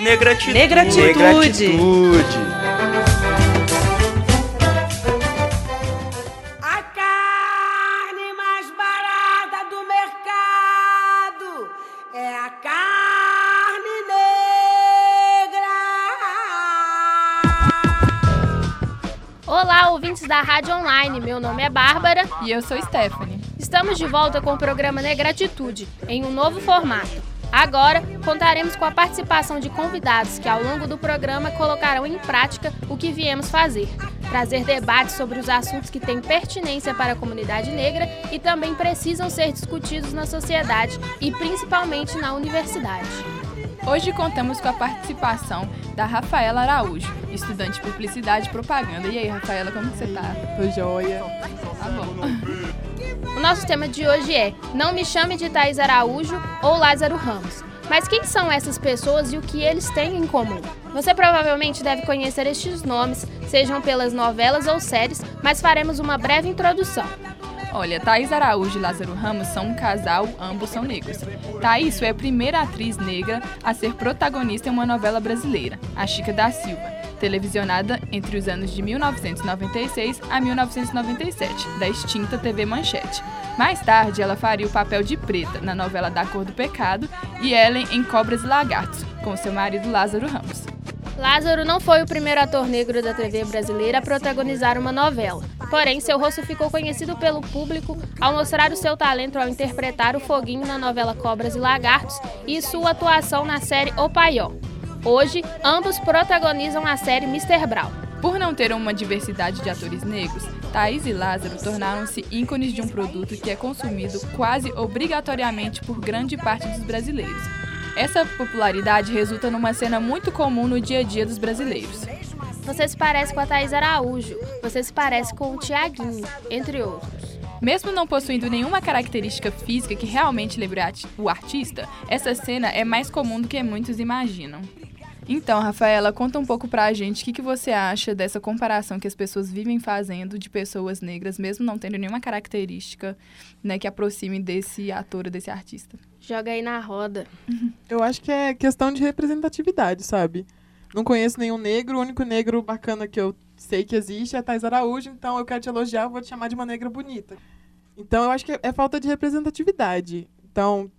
Negratitude. Negratitude. Negratitude. A carne mais barata do mercado é a carne negra. Olá, ouvintes da Rádio Online. Meu nome é Bárbara. E eu sou Stephanie. Estamos de volta com o programa Negratitude, em um novo formato. Agora, contaremos com a participação de convidados que, ao longo do programa, colocarão em prática o que viemos fazer. Trazer debates sobre os assuntos que têm pertinência para a comunidade negra e também precisam ser discutidos na sociedade e principalmente na universidade. Hoje contamos com a participação da Rafaela Araújo, estudante de Publicidade e Propaganda. E aí, Rafaela, como que você tá? Tô joia. Tá bom. O nosso tema de hoje é Não me chame de Thaís Araújo ou Lázaro Ramos. Mas quem são essas pessoas e o que eles têm em comum? Você provavelmente deve conhecer estes nomes, sejam pelas novelas ou séries, mas faremos uma breve introdução. Olha, Thaís Araújo e Lázaro Ramos são um casal, ambos são negros. Thaís foi a primeira atriz negra a ser protagonista em uma novela brasileira, A Chica da Silva, televisionada entre os anos de 1996 a 1997, da extinta TV Manchete. Mais tarde, ela faria o papel de Preta na novela Da Cor do Pecado e Ellen em Cobras e Lagartos, com seu marido Lázaro Ramos. Lázaro não foi o primeiro ator negro da TV brasileira a protagonizar uma novela. Porém, seu rosto ficou conhecido pelo público ao mostrar o seu talento ao interpretar o Foguinho na novela Cobras e Lagartos e sua atuação na série O Paió. Hoje, ambos protagonizam a série Mr. Brown. Por não ter uma diversidade de atores negros, Thaís e Lázaro tornaram-se ícones de um produto que é consumido quase obrigatoriamente por grande parte dos brasileiros. Essa popularidade resulta numa cena muito comum no dia a dia dos brasileiros. Você se parece com a Thaís Araújo, você se parece com o Tiaguinho, entre outros. Mesmo não possuindo nenhuma característica física que realmente lembre o artista, essa cena é mais comum do que muitos imaginam. Então, Rafaela, conta um pouco pra gente o que, que você acha dessa comparação que as pessoas vivem fazendo de pessoas negras, mesmo não tendo nenhuma característica né, que aproxime desse ator ou desse artista. Joga aí na roda. Eu acho que é questão de representatividade, sabe? Não conheço nenhum negro, o único negro bacana que eu sei que existe é Thais Araújo, então eu quero te elogiar, eu vou te chamar de uma negra bonita. Então eu acho que é falta de representatividade. Então,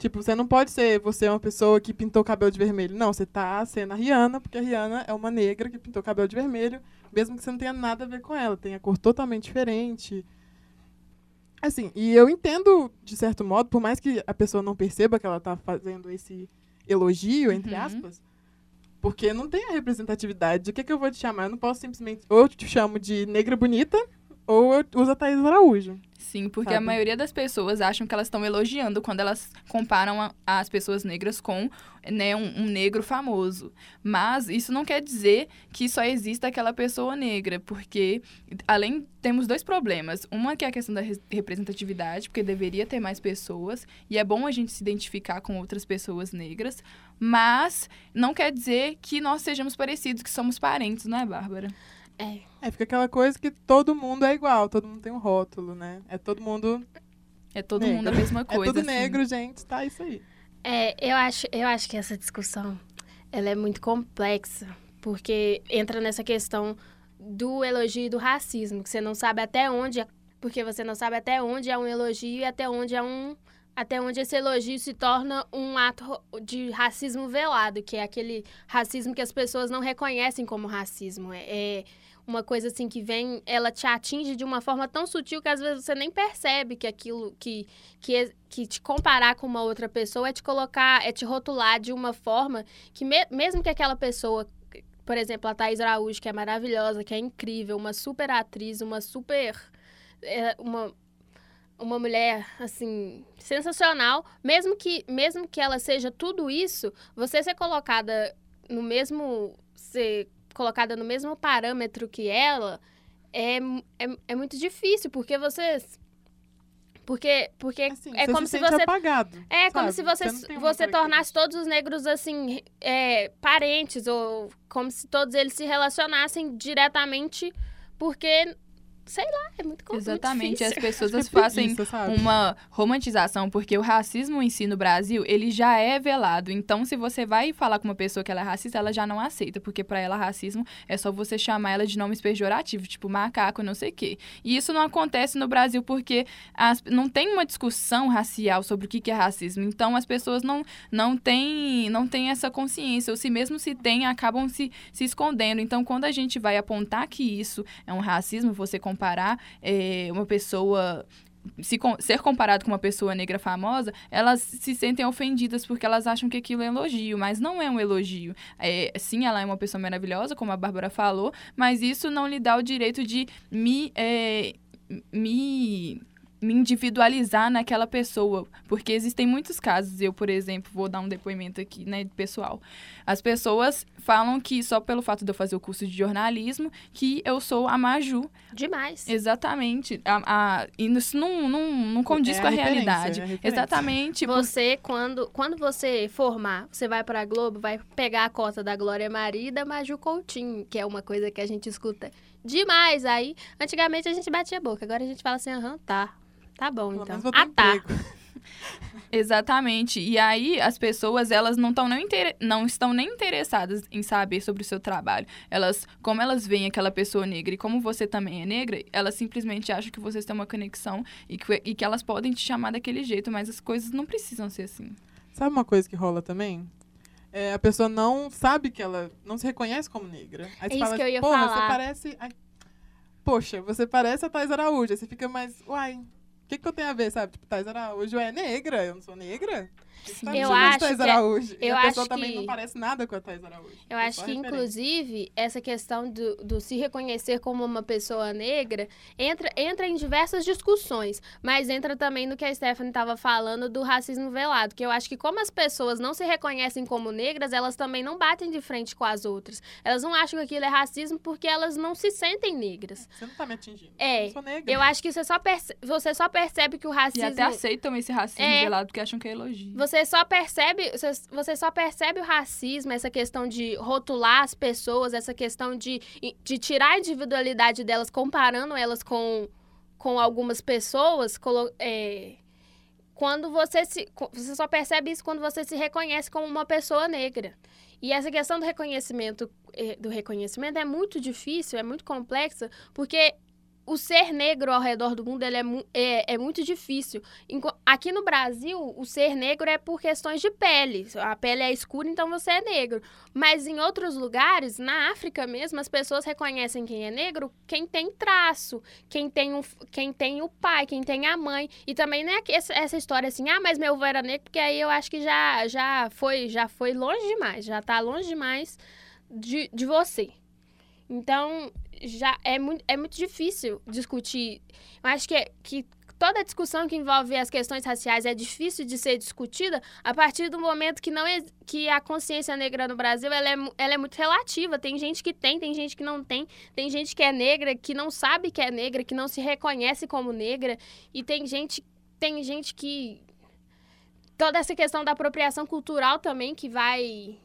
tipo, você não pode ser você é uma pessoa que pintou o cabelo de vermelho. Não, você tá sendo a Rihanna, porque a Rihanna é uma negra que pintou o cabelo de vermelho, mesmo que você não tenha nada a ver com ela, tem a cor totalmente diferente. Assim, e eu entendo, de certo modo, por mais que a pessoa não perceba que ela tá fazendo esse elogio, entre Uhum. aspas, porque não tem a representatividade. O que, que eu vou te chamar? Eu não posso simplesmente. Ou eu te chamo de negra bonita, ou eu uso a Thaís Araújo. Sim, porque a Sabe? maioria das pessoas acham que elas estão elogiando quando elas comparam a- as pessoas negras com né, um, um negro famoso. Mas isso não quer dizer que só exista aquela pessoa negra, porque além temos dois problemas. Uma que é a questão da res- representatividade, porque deveria ter mais pessoas, e é bom a gente se identificar com outras pessoas negras, mas não quer dizer que nós sejamos parecidos, que somos parentes, não é, Bárbara? É. É, fica aquela coisa que todo mundo é igual, todo mundo tem um rótulo, né? É todo mundo. É todo Negro. mundo a mesma É coisa. tudo assim. negro, gente, tá isso aí. É, eu acho, eu acho que essa discussão ela é muito complexa, porque entra nessa questão do elogio e do racismo, que você não sabe até onde, é- porque você não sabe até onde é um elogio e até onde é um até onde esse elogio se torna um ato de racismo velado, que é aquele racismo que as pessoas não reconhecem como racismo. É, é uma coisa assim que vem, ela te atinge de uma forma tão sutil que às vezes você nem percebe que aquilo que que, que te comparar com uma outra pessoa é te colocar, é te rotular de uma forma que me- mesmo que aquela pessoa, por exemplo, a Thaís Araújo, que é maravilhosa, que é incrível, uma super atriz, uma super é, uma uma mulher assim sensacional, mesmo que mesmo que ela seja tudo isso, você ser colocada no mesmo ser colocada no mesmo parâmetro que ela é, é, é muito difícil, porque você porque porque Assim, é você como se se você apagado. é como sabe? se você, Você você tornasse todos os negros, assim, é, parentes, ou como se todos eles se relacionassem diretamente, porque sei lá, é muito complicado. Exatamente, as pessoas fazem sabe? uma romantização, porque o racismo em si no Brasil, ele já é velado. Então, se você vai falar com uma pessoa que ela é racista, ela já não aceita, porque pra ela racismo é só você chamar ela de nomes pejorativos, tipo macaco, não sei o quê. E isso não acontece no Brasil porque as- não tem uma discussão racial sobre o que que é racismo. Então, as pessoas não, não têm não têm essa consciência, ou se mesmo se tem, acabam se, se escondendo. Então, quando a gente vai apontar que isso é um racismo, você comparar eh, uma pessoa se ser comparado com uma pessoa negra famosa, elas se sentem ofendidas porque elas acham que aquilo é elogio, mas não é um elogio. É, sim, ela é uma pessoa maravilhosa, como a Bárbara falou, mas isso não lhe dá o direito de me, é, me me individualizar naquela pessoa, porque existem muitos casos, eu, por exemplo, vou dar um depoimento aqui, né, pessoal. As pessoas falam que só pelo fato de eu fazer o curso de jornalismo, que eu sou a Maju, Demais. Exatamente. A, a- e isso não, não, não condiz É com a a realidade. é a. Exatamente. por- Você, quando, quando você formar, você vai pra Globo, vai pegar a cota da Glória Maria e da Maju Coutinho, que é uma coisa que a gente escuta demais. Aí, antigamente a gente batia a boca, agora a gente fala assim, aham, tá. Tá bom, Pelo então. Ah, tá. Exatamente. E aí as pessoas, elas não, tão nem não estão nem interessadas em saber sobre o seu trabalho. Elas, como elas veem aquela pessoa negra e como você também é negra, elas simplesmente acham que vocês têm uma conexão e que, e que elas podem te chamar daquele jeito, mas as coisas não precisam ser assim. Sabe uma coisa que rola também? É, a pessoa não sabe que ela não se reconhece como negra. Aí você É isso fala, que eu ia Porra, falar." você parece. ai, Poxa, você parece a Thais Araújo. Aí você fica mais. Uai, que, que eu tenho a ver, sabe? Tipo, Thais Araújo é negra, eu não sou negra. Tá Eu acho Thais que é- Araújo. e eu a pessoa acho também não parece nada com a Thais Araújo. Eu É acho que, referência. inclusive, essa questão do, do se reconhecer como uma pessoa negra entra, entra em diversas discussões, mas entra também no que a Stephanie estava falando do racismo velado, que eu acho que como as pessoas não se reconhecem como negras, elas também não batem de frente com as outras. Elas não acham que aquilo é racismo porque elas não se sentem negras. Você não tá me atingindo. É, Eu sou negra. Eu acho que você só, perce- você só percebe que o E racismo... até aceitam esse racismo É. velado porque acham que é elogio. Você só percebe, você, você só percebe o racismo, essa questão de rotular as pessoas, essa questão de, de tirar a individualidade delas, comparando elas com, com algumas pessoas, é, quando você se. Você só percebe isso quando você se reconhece como uma pessoa negra. E essa questão do reconhecimento, eh, do reconhecimento é muito difícil, é muito complexa, porque o ser negro ao redor do mundo ele é, é, é muito difícil. Aqui no Brasil, o ser negro é por questões de pele. A pele é escura, então você é negro. Mas em outros lugares, na África mesmo, as pessoas reconhecem quem é negro, quem tem traço, quem tem, um, quem tem o pai, quem tem a mãe. E também não é essa história assim, ah, mas meu avô era negro, porque aí eu acho que já, já, foi, já foi longe demais, já tá longe demais de, de você. Então, já é muito, é muito difícil discutir. Eu acho que, é- que toda discussão que envolve as questões raciais é difícil de ser discutida a partir do momento que não ex- que a consciência negra no Brasil ela é, ela é muito relativa. Tem gente que tem, tem gente que não tem, tem gente que é negra que não sabe que é negra, que não se reconhece como negra e tem gente tem gente que toda essa questão da apropriação cultural também que vai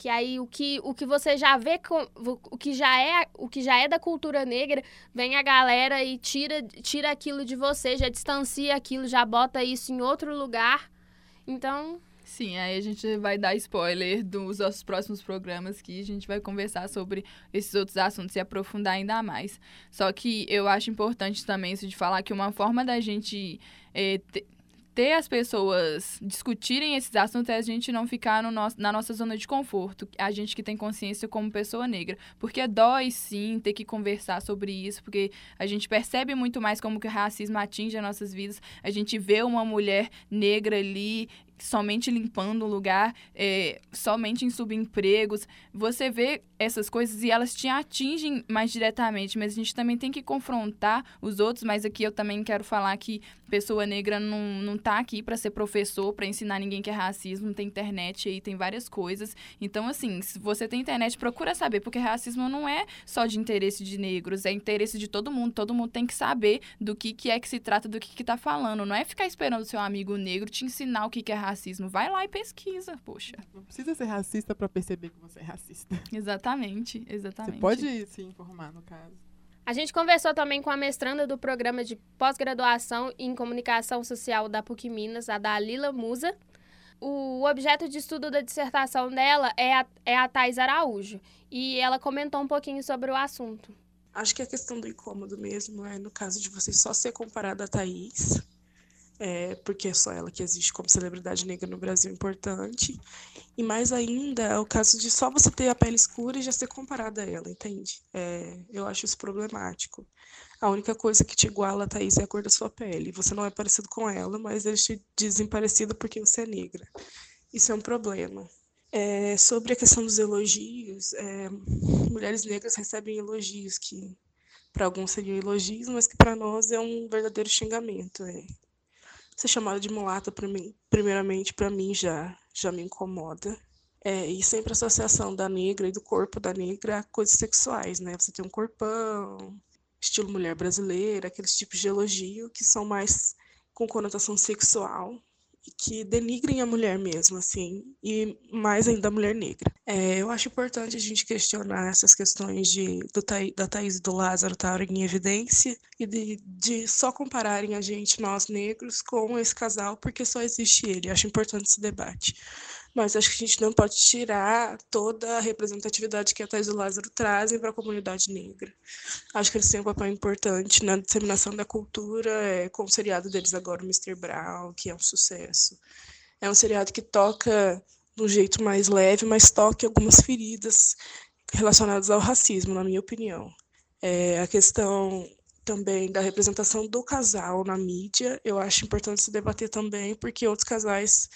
que aí o que, o que você já vê com, o que já é o que já é da cultura negra vem a galera e tira tira aquilo de você já distancia aquilo já bota isso em outro lugar então Sim, aí a gente vai dar spoiler dos nossos próximos programas que a gente vai conversar sobre esses outros assuntos e aprofundar ainda mais. Só que eu acho importante também isso de falar que uma forma da gente eh, te- ter as pessoas discutirem esses assuntos é a gente não ficar no nosso, na nossa zona de conforto, a gente que tem consciência como pessoa negra. Porque dói sim ter que conversar sobre isso, porque a gente percebe muito mais como que o racismo atinge as nossas vidas. A gente vê uma mulher negra ali somente limpando o lugar, é, somente em subempregos. Você vê essas coisas e elas te atingem mais diretamente, mas a gente também tem que confrontar os outros. Mas aqui eu também quero falar que pessoa negra não, não tá aqui para ser professor, para ensinar ninguém que é racismo. Tem internet aí, tem várias coisas. Então, assim, se você tem internet, procura saber, porque racismo não é só de interesse de negros, é interesse de todo mundo. Todo mundo tem que saber do que, que é que se trata, do que, que tá falando. Não é ficar esperando o seu amigo negro te ensinar o que, que é racismo. Vai lá e pesquisa, poxa. Não precisa ser racista pra perceber que você é racista. Exatamente, exatamente. Você pode se informar, no caso. A gente conversou também com a mestranda do programa de pós-graduação em comunicação social da PUC Minas, a Dalila Musa. O objeto de estudo da dissertação dela é a, é a Thais Araújo, e ela comentou um pouquinho sobre o assunto. Acho que a questão do incômodo mesmo é no caso de você só ser comparada a Thaís, é, porque é só ela que existe como celebridade negra no Brasil importante. E mais ainda é o caso de só você ter a pele escura e já ser comparada a ela, entende? É, eu acho isso problemático. A única coisa que te iguala Thaís é a cor da sua pele. Você não é parecido com ela, mas eles te dizem parecido porque você é negra. Isso é um problema. É, sobre a questão dos elogios, é, mulheres negras recebem elogios que para alguns seriam elogios, mas que para nós é um verdadeiro xingamento. É, Ser chamada de mulata, mim, primeiramente, para mim já, já me incomoda. É, e sempre a associação da negra e do corpo da negra a coisas sexuais, né? Você tem um corpão, estilo mulher brasileira, aqueles tipos de elogio que são mais com conotação sexual que denigrem a mulher mesmo, assim, e mais ainda a mulher negra. É, eu acho importante a gente questionar essas questões de, do, da Thaís e do Lázaro estarem em evidência e de, de só compararem a gente, nós negros, com esse casal, porque só existe ele. Eu acho importante esse debate mas acho que a gente não pode tirar toda a representatividade que a Thais e o Lázaro trazem para a comunidade negra. Acho que eles têm um papel importante na disseminação da cultura, é, com o seriado deles agora, o Mr. Brown, que é um sucesso. É um seriado que toca de um jeito mais leve, mas toca algumas feridas relacionadas ao racismo, na minha opinião. É, a questão também da representação do casal na mídia, eu acho importante se debater também, porque outros casais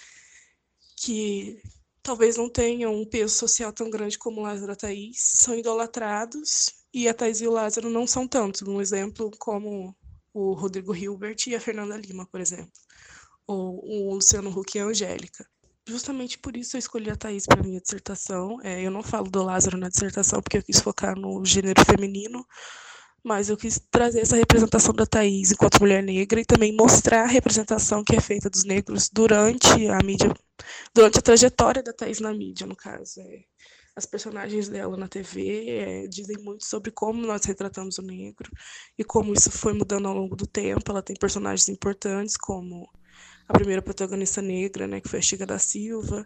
que talvez não tenham um peso social tão grande como Lázaro e a Thaís, são idolatrados, e a Thaís e o Lázaro não são tanto. Um exemplo como o Rodrigo Hilbert e a Fernanda Lima, por exemplo. Ou o Luciano Huck e a Angélica. Justamente por isso eu escolhi a Thaís para minha dissertação. É, eu não falo do Lázaro na dissertação porque eu quis focar no gênero feminino, mas eu quis trazer essa representação da Thaís enquanto mulher negra e também mostrar a representação que é feita dos negros durante a mídia, durante a trajetória da Thaís na mídia, no caso. É, as personagens dela na TV é, dizem muito sobre como nós retratamos o negro e como isso foi mudando ao longo do tempo. Ela tem personagens importantes como a primeira protagonista negra, né, que foi a Chica da Silva,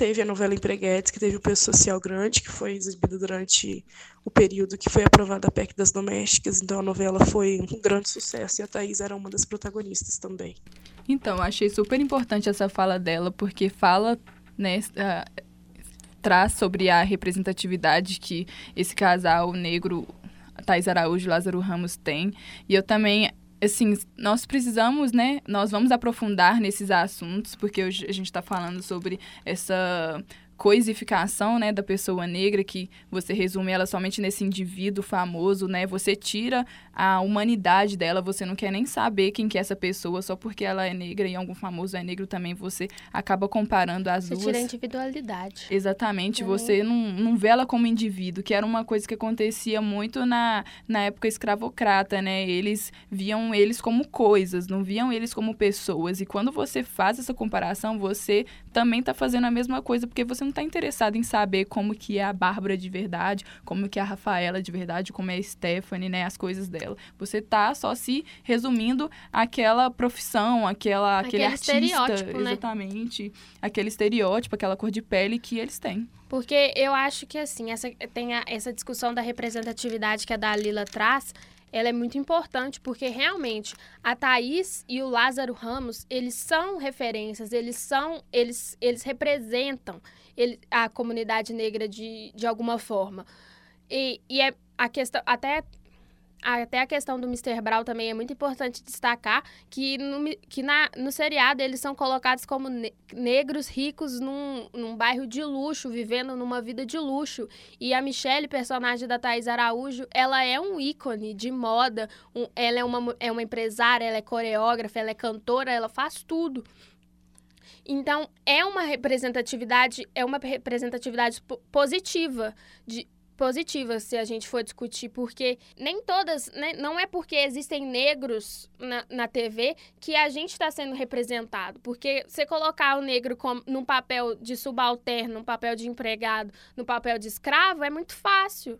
teve a novela Empreguetes, que teve um peso social grande, que foi exibida durante o período que foi aprovada a PEC das domésticas, então a novela foi um grande sucesso e a Thaís era uma das protagonistas também. Então, achei super importante essa fala dela, porque fala, né, uh, traz sobre a representatividade que esse casal negro, Thais Araújo e Lázaro Ramos tem, e eu também assim, nós precisamos, né? Nós vamos aprofundar nesses assuntos, porque hoje a gente está falando sobre essa coisificação, né, da pessoa negra, que você resume ela somente nesse indivíduo famoso, né? Você tira a humanidade dela, você não quer nem saber quem que é essa pessoa só porque ela é negra e algum famoso é negro também, você acaba comparando as você duas. Você tira a individualidade. Exatamente, você não, não vê ela como indivíduo, que era uma coisa que acontecia muito na, na época escravocrata, né? Eles viam eles como coisas, não viam eles como pessoas. E quando você faz essa comparação, você também está fazendo a mesma coisa, porque você não está interessado em saber como que é a Bárbara de verdade, como que é a Rafaela de verdade, como é a Stephanie, né? As coisas dela. Você tá só se resumindo aquela profissão, aquela, aquele, aquele artista. Né? Exatamente. Aquele estereótipo, aquela cor de pele que eles têm. Porque eu acho que, assim, essa, tem a, essa discussão da representatividade que a Dalila traz, ela é muito importante porque realmente a Thaís e o Lázaro Ramos, eles são referências, eles são, eles, eles representam ele, a comunidade negra de, de alguma forma. E, e é a questão, até até a questão do Mr. Brown também é muito importante destacar que no, que na, no seriado eles são colocados como ne negros ricos num, num bairro de luxo, vivendo numa vida de luxo. E a Michelle, personagem da Thais Araújo, ela é um ícone de moda, um, ela é uma, é uma empresária, ela é coreógrafa, ela é cantora, ela faz tudo. Então, é uma representatividade, é uma representatividade positiva de positiva se a gente for discutir, porque nem todas, né, não é porque existem negros na, na TV que a gente está sendo representado. Porque você colocar o negro como, num papel de subalterno, num papel de empregado, no papel de escravo, é muito fácil.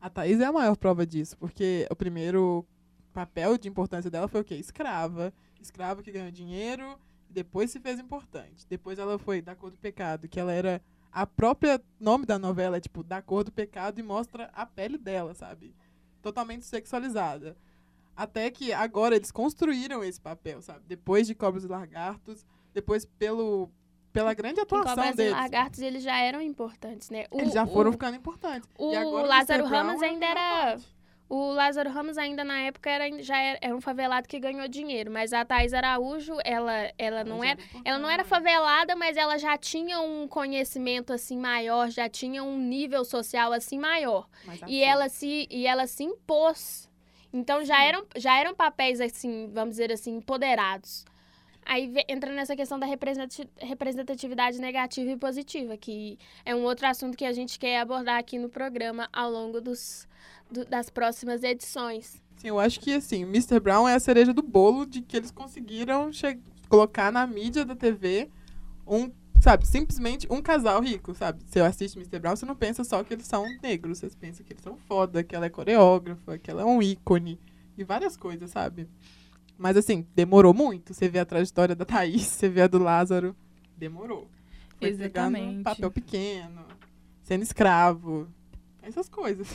A Thaís é a maior prova disso, porque o primeiro papel de importância dela foi o quê? Escrava. Escrava que ganhou dinheiro, depois se fez importante. Depois ela foi da cor do pecado, que ela era a própria nome da novela é tipo da cor do pecado e mostra a pele dela, sabe? Totalmente sexualizada. Até que agora eles construíram esse papel, sabe? Depois de Cobras e Lagartos, depois pelo pela grande atuação Cobras e deles. Lagartos, eles já eram importantes, né? O- Eles já foram o- ficando importantes. o e agora Lázaro. Brown Ramos é ainda era- parte. O Lázaro Ramos ainda na época era, já era, era um favelado que ganhou dinheiro, mas a Thais Araújo, ela, ela não era, ela não era favelada, mas ela já tinha um conhecimento assim maior, já tinha um nível social assim maior. E ela se e ela se impôs. Então já eram já eram papéis assim, vamos dizer assim, empoderados. Aí entra nessa questão da representati- representatividade negativa e positiva, que é um outro assunto que a gente quer abordar aqui no programa ao longo dos, do- das próximas edições. Sim, eu acho que assim, Mr. Brown é a cereja do bolo de que eles conseguiram colocar na mídia da TV um, sabe, simplesmente um casal rico, sabe? Você assiste Mr. Brown, você não pensa só que eles são negros, você pensa que eles são foda, que ela é coreógrafa, que ela é um ícone e várias coisas, sabe? Mas assim, demorou muito. Você vê a trajetória da Thaís, você vê a do Lázaro, demorou. Foi um Exatamente. papel pequeno, sendo escravo, essas coisas.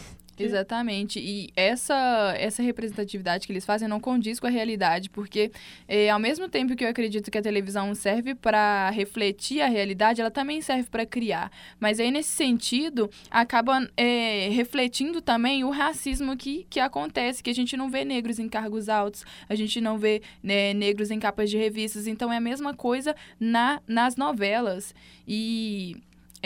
Exatamente. E essa, essa representatividade que eles fazem não condiz com a realidade, porque eh, ao mesmo tempo que eu acredito que a televisão serve para refletir a realidade, ela também serve para criar. Mas aí, nesse sentido, acaba eh, refletindo também o racismo que, que acontece, que a gente não vê negros em cargos altos, a gente não vê né, negros em capas de revistas. Então, é a mesma coisa na, nas novelas. E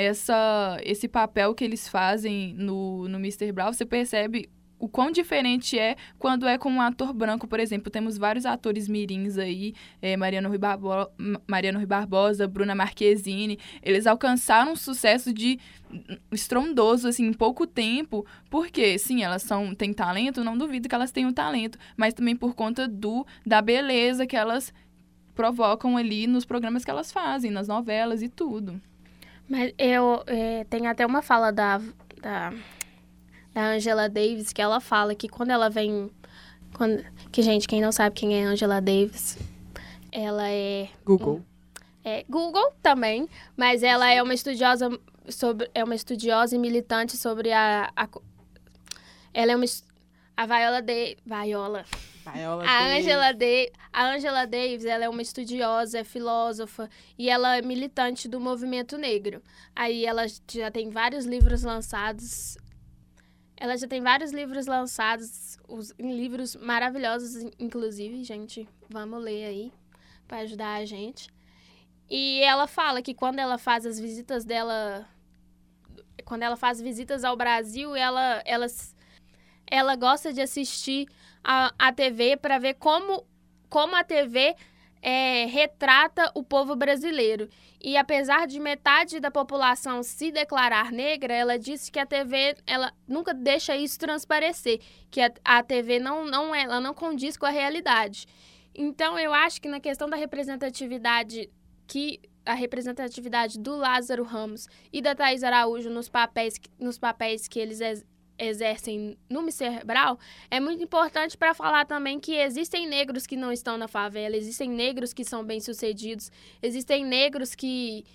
essa, esse papel que eles fazem no, no Mr. Brown, você percebe o quão diferente é quando é com um ator branco, por exemplo. Temos vários atores mirins aí, eh, Mariano, Rui Barbo- Ma- Mariano Rui Barbosa, Bruna Marquezine. Eles alcançaram um sucesso de estrondoso, assim, em pouco tempo. Porque, sim, elas são, têm talento, não duvido que elas tenham talento, mas também por conta do da beleza que elas provocam ali nos programas que elas fazem, nas novelas e tudo. Mas eu é, tem até uma fala da, da da Angela Davis que ela fala que quando ela vem quando, que gente quem não sabe quem é Angela Davis ela é Google. É, Google também, mas ela é uma estudiosa sobre é uma estudiosa e militante sobre a, a ela é uma a Viola de Viola Viola a Davis. Angela De a Angela Davis ela é uma estudiosa é filósofa e ela é militante do movimento negro aí ela já tem vários livros lançados ela já tem vários livros lançados os, livros maravilhosos in- inclusive gente vamos ler aí para ajudar a gente e ela fala que quando ela faz as visitas dela, quando ela faz visitas ao Brasil, ela, ela, ela gosta de assistir a, a TV para ver como, como a TV é, retrata o povo brasileiro. E apesar de metade da população se declarar negra, ela disse que a TV ela nunca deixa isso transparecer, que a, a TV não, não, é- ela não condiz com a realidade. Então, eu acho que na questão da representatividade que a representatividade do Lázaro Ramos e da Thais Araújo nos papéis, nos papéis que eles exercem no. Brown é muito importante para falar também que existem negros que não estão na favela, existem negros que são bem-sucedidos, existem negros que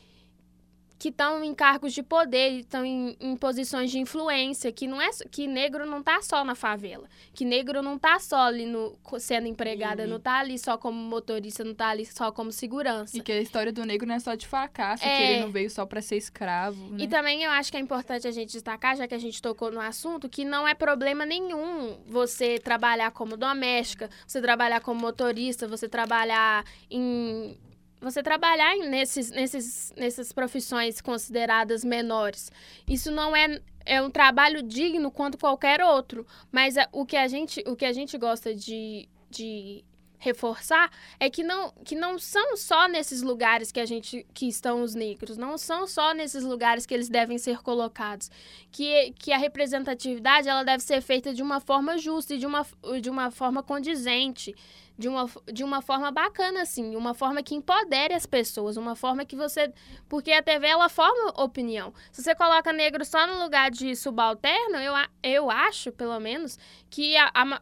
que estão em cargos de poder, estão em, em posições de influência, que não é que negro não tá só na favela, que negro não tá só ali no sendo empregada, Sim. não tá ali só como motorista, não tá ali só como segurança. E que a história do negro não é só de fracasso, que É. ele não veio só pra ser escravo. Né? E também eu acho que é importante a gente destacar, já que a gente tocou no assunto, que não é problema nenhum você trabalhar como doméstica, você trabalhar como motorista, você trabalhar em. Você trabalhar nesses, nesses, nessas profissões consideradas menores. Isso não é, é um trabalho digno quanto qualquer outro. Mas é- o, que a gente, o que a gente gosta de, de reforçar é que não, que não são só nesses lugares que a gente que estão os negros, não são só nesses lugares que eles devem ser colocados, que, que a representatividade ela deve ser feita de uma forma justa e de uma, de uma forma condizente, de uma, de uma forma bacana assim, uma forma que empodere as pessoas, uma forma que você, porque a TV ela forma opinião. Se você coloca negro só no lugar de subalterno, eu, eu acho, pelo menos, que a, a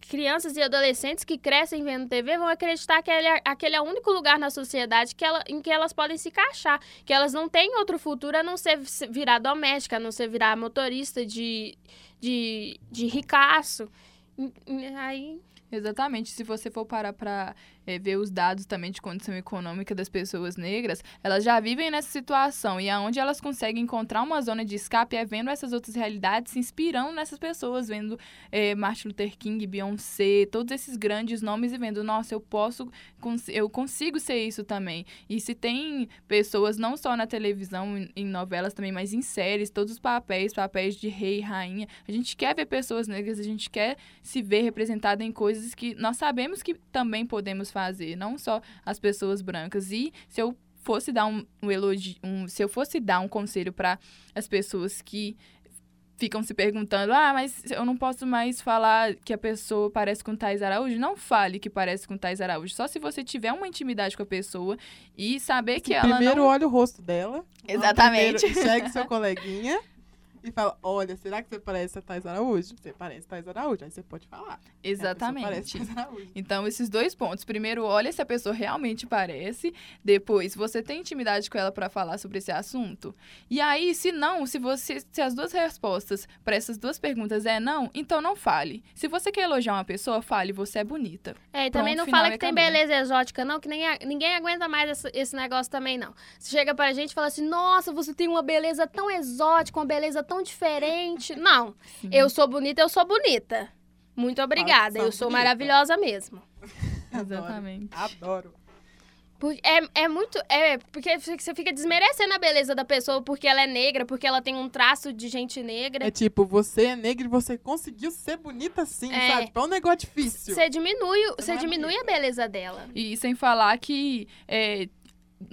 crianças e adolescentes que crescem vendo TV vão acreditar que ele é- aquele é o único lugar na sociedade que ela, em que elas podem se encaixar, que elas não têm outro futuro a não ser se- virar doméstica, a não ser virar motorista de, de, de ricaço. Aí, Exatamente. Se você for parar para ver os dados também de condição econômica das pessoas negras, elas já vivem nessa situação e aonde elas conseguem encontrar uma zona de escape é vendo essas outras realidades, se inspirando nessas pessoas, vendo eh, Martin Luther King, Beyoncé, todos esses grandes nomes e vendo, nossa, eu posso, eu consigo ser isso também. E se tem pessoas não só na televisão, em, em novelas também, mas em séries, todos os papéis, papéis de rei, rainha, a gente quer ver pessoas negras, a gente quer se ver representada em coisas que nós sabemos que também podemos fazer, não só as pessoas brancas. E se eu fosse dar um, um elogio, um, se eu fosse dar um conselho para as pessoas que ficam se perguntando, ah, mas eu não posso mais falar que a pessoa parece com Thais Araújo, não fale que parece com Thais Araújo. Só se você tiver uma intimidade com a pessoa e saber que ela Primeiro não... olha o rosto dela. Exatamente. Primeiro Chegue seu coleguinha e fala: Olha, será que você parece a Thais Araújo? Você parece Thais Araújo. Aí você pode falar. É, Parece Exatamente. Thais Araújo. Então, esses dois pontos. Primeiro, olha se a pessoa realmente parece. Depois, você tem intimidade com ela para falar sobre esse assunto. E aí, se não, se você se as duas respostas para essas duas perguntas é não, então não fale. Se você quer elogiar uma pessoa, fale, você é bonita. É, e também Pronto, não final fala que tem acabou. beleza exótica, não, que nem a- ninguém aguenta mais esse, esse negócio também, não. Você chega pra gente e fala assim, nossa, você tem uma beleza tão exótica, uma beleza tão diferente. Não, eu sou bonita, eu sou bonita. Muito obrigada, sou eu sou bonita. maravilhosa mesmo. Exatamente. Adoro. É, é muito. É, porque você fica desmerecendo a beleza da pessoa porque ela é negra, porque ela tem um traço de gente negra. É tipo, você é negra e você conseguiu ser bonita assim, É. sabe? É um negócio difícil. Você diminui, você é diminui a beleza dela. E sem falar que, é,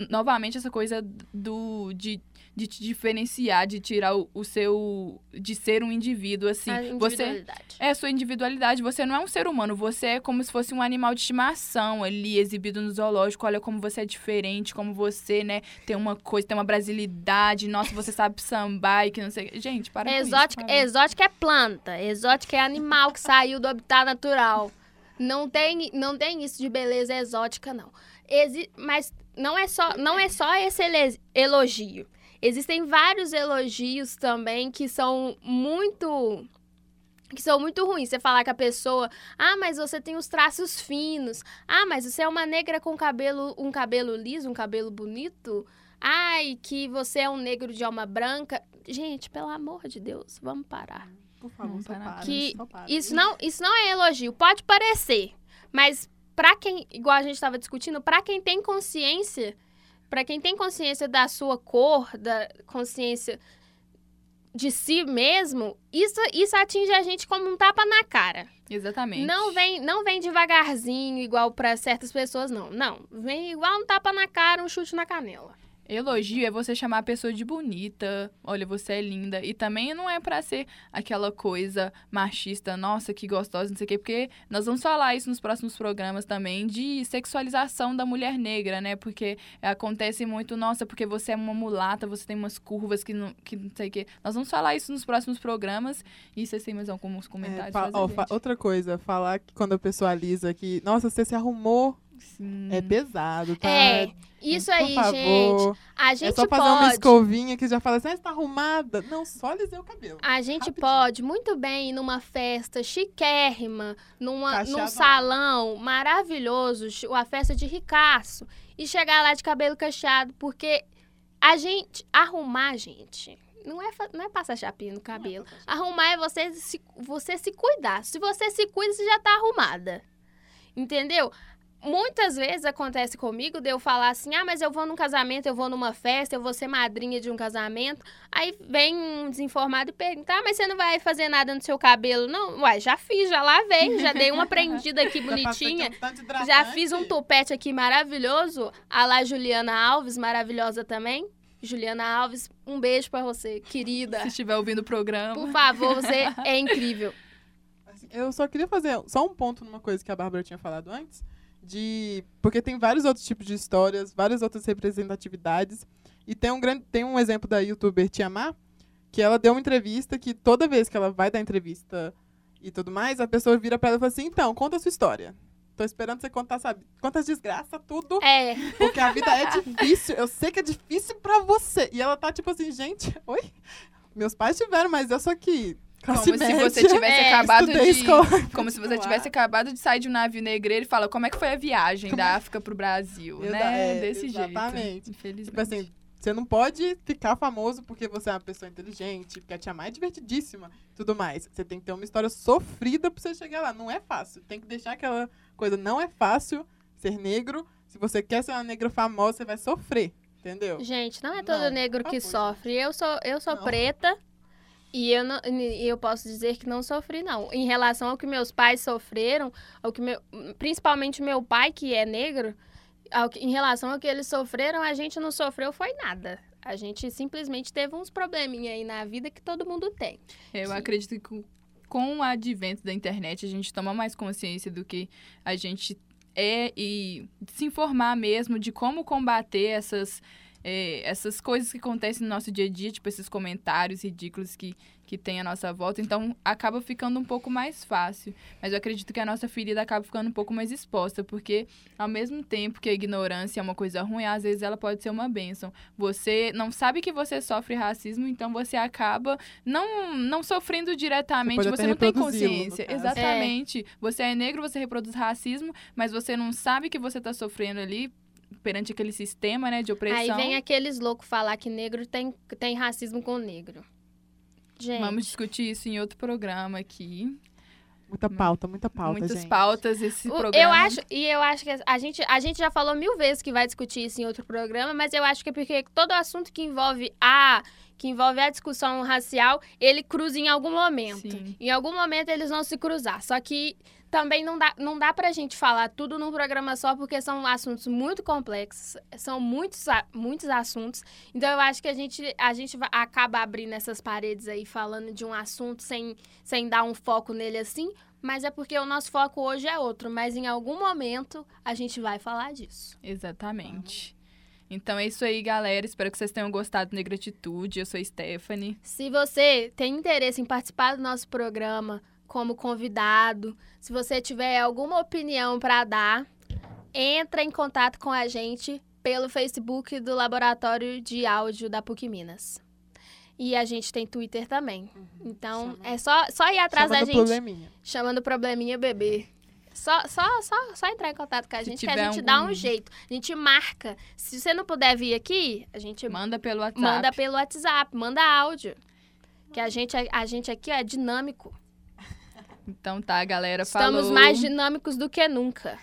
novamente, essa coisa do de, de te diferenciar, de tirar o, o seu. de ser um indivíduo, assim. a Você. individualidade. É a sua individualidade. Você não é um ser humano. Você é como se fosse um animal de estimação ali, exibido no zoológico. Olha como você é diferente, como você, né, tem uma coisa, tem uma brasilidade. Nossa, você sabe sambar e que não sei. Gente, para com Exótica, isso. para. exótica é planta, exótica é animal que saiu do habitat natural. Não tem, não tem isso de beleza exótica, não. Exi mas não é só, não é só esse elogio. Existem vários elogios também que são muito que são muito ruins. Você falar que a pessoa, ah, mas você tem os traços finos. Ah, mas você é uma negra com cabelo, um cabelo liso, um cabelo bonito. Ai, que você é um negro de alma branca. Gente, pelo amor de Deus, vamos parar. Por favor, Vamos só parar. para. Que só para. Isso não, isso não é elogio. Pode parecer, mas pra quem, igual a gente estava discutindo, pra quem tem consciência, pra quem tem consciência da sua cor, da consciência de si mesmo, isso, isso atinge a gente como um tapa na cara. Exatamente. Não vem, não vem devagarzinho igual pra certas pessoas, não. Não, vem igual um tapa na cara, um chute na canela. Elogio é você chamar a pessoa de bonita, olha, você é linda. E também não é pra ser aquela coisa machista, nossa, que gostosa, não sei o quê, porque nós vamos falar isso nos próximos programas também de sexualização da mulher negra, né? Porque acontece muito, nossa, porque você é uma mulata, você tem umas curvas que não, que não sei o quê. Nós vamos falar isso nos próximos programas. E vocês têm mais alguns É, comentários? fa- ó, fa- gente? outra coisa, falar que quando a pessoa alisa que, nossa, você se arrumou, Sim. é pesado, tá? É, isso Por aí, favor. gente. A É gente só fazer uma pode. escovinha que já fala assim, ah, você tá arrumada. Não, só alisei o cabelo. A gente Rapidinho. pode muito bem ir numa festa chiquérrima, numa, num salão maravilhoso, uma festa de ricaço, e chegar lá de cabelo cacheado, porque a gente, arrumar, gente, não é, não é passar chapinha no cabelo. Arrumar é você se, você se cuidar. Se você se cuida, você já tá arrumada. Entendeu? Muitas vezes acontece comigo de eu falar assim: ah, mas eu vou num casamento, eu vou numa festa, eu vou ser madrinha de um casamento. Aí vem um desinformado e pergunta: ah, mas você não vai fazer nada no seu cabelo? Não, uai, já fiz, já lavei, já dei uma prendida aqui Já bonitinha. aqui um hidratante. Já fiz um topete aqui maravilhoso. A lá Juliana Alves, maravilhosa também. Juliana Alves, um beijo pra você, querida. Se estiver ouvindo o programa. Por favor, você é incrível. Assim, Eu só queria fazer só um ponto numa coisa que a Bárbara tinha falado antes, de porque tem vários outros tipos de histórias, várias outras representatividades, e tem um grande tem um exemplo da youtuber Tiamá, que ela deu uma entrevista que toda vez que ela vai dar entrevista e tudo mais, a pessoa vira pra ela e fala assim: "Então, conta a sua história". Tô esperando você contar, sabe? Quantas desgraças, tudo. É, Porque a vida é difícil. Eu sei que é difícil pra você. E ela tá tipo assim, gente, oi? Meus pais tiveram, mas eu sou aqui. Como se média, você tivesse É, acabado de. escola Como se você tivesse acabado de sair de um navio negreiro e fala como é que foi a viagem Como da África pro Brasil, Exa- né? é, Desse exatamente. jeito. Infelizmente. Tipo assim, você não pode ficar famoso porque você é uma pessoa inteligente, porque a tia Mai é divertidíssima tudo mais. Você tem que ter uma história sofrida pra você chegar lá. Não é fácil. Tem que deixar aquela coisa. Não é fácil ser negro. Se você quer ser uma negra famosa, você vai sofrer. Entendeu? gente, não é todo Não, negro que sofre. Eu sou, eu sou Não. preta e eu, não, eu posso dizer que não sofri, não. Em relação ao que meus pais sofreram, ao que meu, principalmente meu pai, que é negro, ao que- em relação ao que eles sofreram, a gente não sofreu foi nada. A gente simplesmente teve uns probleminha aí na vida que todo mundo tem. Eu Sim. acredito que com o advento da internet a gente toma mais consciência do que a gente é e se informar mesmo de como combater essas, eh, essas coisas que acontecem no nosso dia a dia, tipo esses comentários ridículos que, que tem à nossa volta. Então acaba ficando um pouco mais fácil. Mas eu acredito que a nossa ferida acaba ficando um pouco mais exposta, porque ao mesmo tempo que a ignorância é uma coisa ruim, às vezes ela pode ser uma bênção. Você não sabe que você sofre racismo, então você acaba não, não sofrendo diretamente, Você você, não tem consciência. Exatamente. Você é negro, você reproduz racismo, mas você não sabe que você está sofrendo ali perante aquele sistema, né, de opressão. Aí vem aqueles loucos falar que negro tem, tem racismo com negro. Gente, Vamos discutir isso em outro programa aqui. Muita pauta, muita pauta, Muitas gente. pautas esse O- programa. Eu acho, e eu acho que a gente, a gente já falou mil vezes que vai discutir isso em outro programa, mas eu acho que é porque todo assunto que envolve a que envolve a discussão racial, ele cruza em algum momento. Sim. Em algum momento eles vão se cruzar. Só que também não dá, não dá pra gente falar tudo num programa só, porque são assuntos muito complexos, são muitos, muitos assuntos. Então eu acho que a gente, a gente acaba abrindo essas paredes aí falando de um assunto sem, sem dar um foco nele assim, mas é porque o nosso foco hoje é outro. Mas em algum momento a gente vai falar disso. Exatamente. Então é isso aí, galera. Espero que vocês tenham gostado do Negratitude. Eu sou a Stephanie. Se você tem interesse em participar do nosso programa como convidado, se você tiver alguma opinião para dar, entra em contato com a gente pelo Facebook do Laboratório de Áudio da PUC Minas. E a gente tem Twitter também. Então, Chama- é só, só ir atrás Chama da gente, probleminha. chamando probleminha bebê. Só, só, só, só entrar em contato com a gente que a gente dá algum- um jeito. A gente marca. Se você não puder vir aqui, a gente Manda pelo WhatsApp. Manda pelo WhatsApp, manda áudio. Que a gente, a gente aqui ó, é dinâmico. Então tá, galera. Estamos falou. mais dinâmicos do que nunca.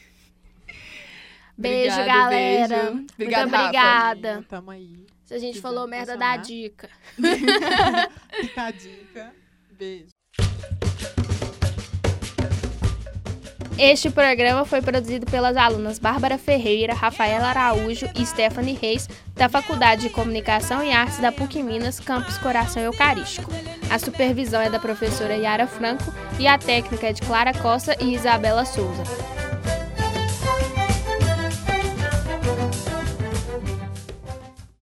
Beijo, Obrigado, galera. beijo. Obrigada, Muito Rafa. obrigada. Tamo aí. Se a gente Quiser falou merda, funcionar. dá dica. Fica a dica. Beijo. Este programa foi produzido pelas alunas Bárbara Ferreira, Rafaela Araújo e Stephanie Reis, da Faculdade de Comunicação e Artes da PUC Minas, Campus Coração Eucarístico. A supervisão é da professora Yara Franco e a técnica é de Clara Costa e Isabela Souza.